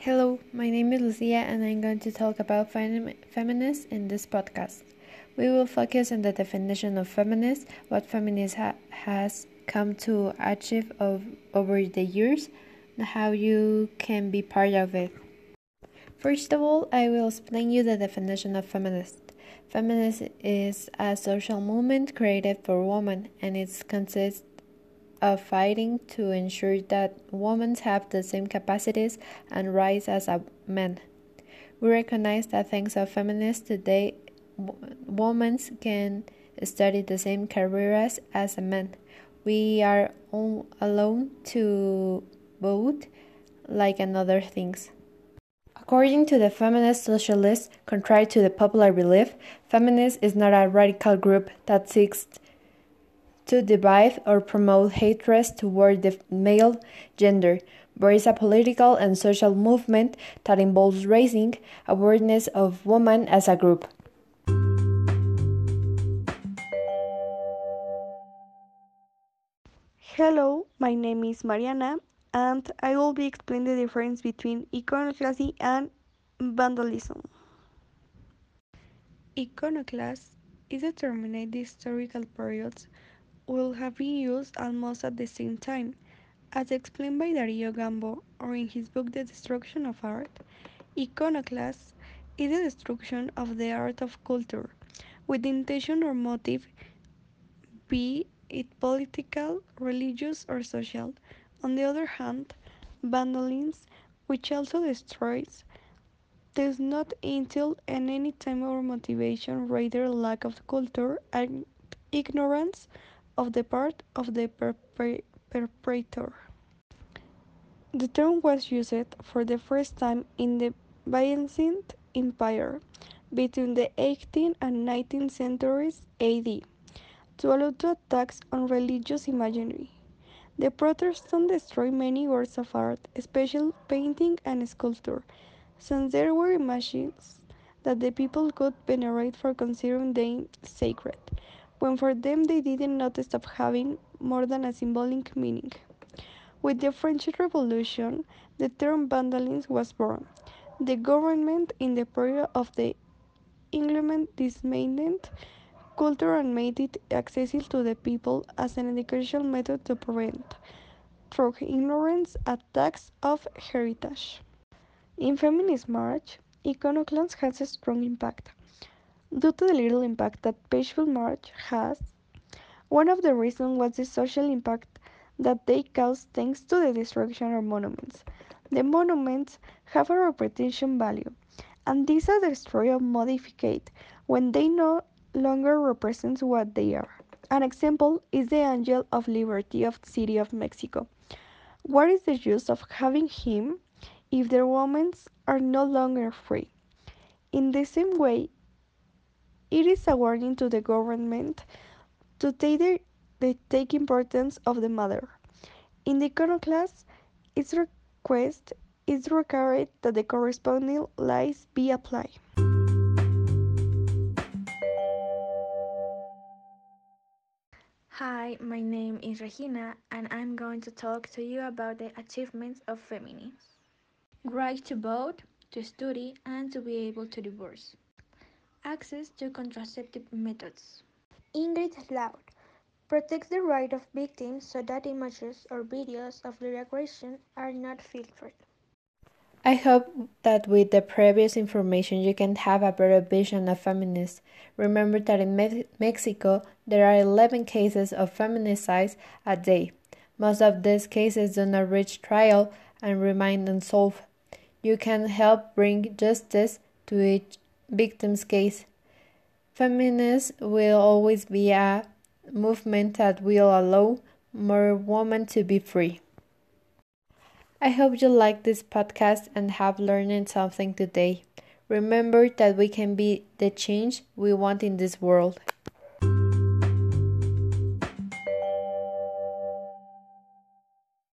Hello, my name is Lucia and I'm going to talk about fem- feminists in this podcast. We will focus on the definition of feminist, what feminist ha- has come to achieve of, over the years, and how you can be part of it. First of all, I will explain you the definition of feminist. Feminist is a social movement created for women and it consists of fighting to ensure that women have the same capacities and rights as a men. We recognize that thanks to feminists today, women can study the same careers as a man. We are all alone to vote like another things. According to the feminist socialists, contrary to the popular belief, feminist is not a radical group that seeks to divide or promote hatred toward the male gender, but is a political and social movement that involves raising awareness of women as a group. Hello, my name is Mariana and I will be explaining the difference between iconoclasty and vandalism. Iconoclast is determinate the historical periods will have been used almost at the same time, as explained by Dario Gambo or in his book The Destruction of Art. Iconoclast is the destruction of the art of culture, with the intention or motive, be it political, religious, or social, on the other hand, vandalism, which also destroys, does not entail in any time or motivation, rather lack of culture and ignorance of the part of the perpetrator. The term was used for the first time in the Byzantine Empire between the 18th and 19th centuries AD to allow to attacks on religious imagery. The Protestants destroyed many works of art, especially painting and sculpture, since there were images that the people could venerate for considering them sacred, when for them they did not stop having more than a symbolic meaning. With the French Revolution, the term vandalism was born. The government in the period of the Enlightenment dismantled culture and made it accessible to the people as an educational method to prevent, through ignorance, attacks of heritage. In feminist march, iconoclasm has a strong impact. Due to the little impact that peaceful march has, one of the reasons was the social impact that they caused thanks to the destruction of monuments. The monuments have a reputation value, and these are destroyed or modified when they no longer represents what they are. An example is the Angel of Liberty of the City of Mexico. What is the use of having him if their women are no longer free? In the same way, it is a warning to the government to take, the, the take importance of the mother. In the iconoclast, its request is required that the corresponding lies be applied. Hi, my name is Regina, and I'm going to talk to you about the achievements of feminism. Right to vote, to study, and to be able to divorce. Access to contraceptive methods. Ingrid Law protects the right of victims so that images or videos of their aggression are not filtered. I hope that with the previous information you can have a better vision of feminists. Remember that in Me Mexico there are 11 cases of feminicide a day. Most of these cases do not reach trial and remain unsolved. You can help bring justice to each victim's case. Feminists will always be a movement that will allow more women to be free. I hope you like this podcast and have learned something today. Remember that we can be the change we want in this world.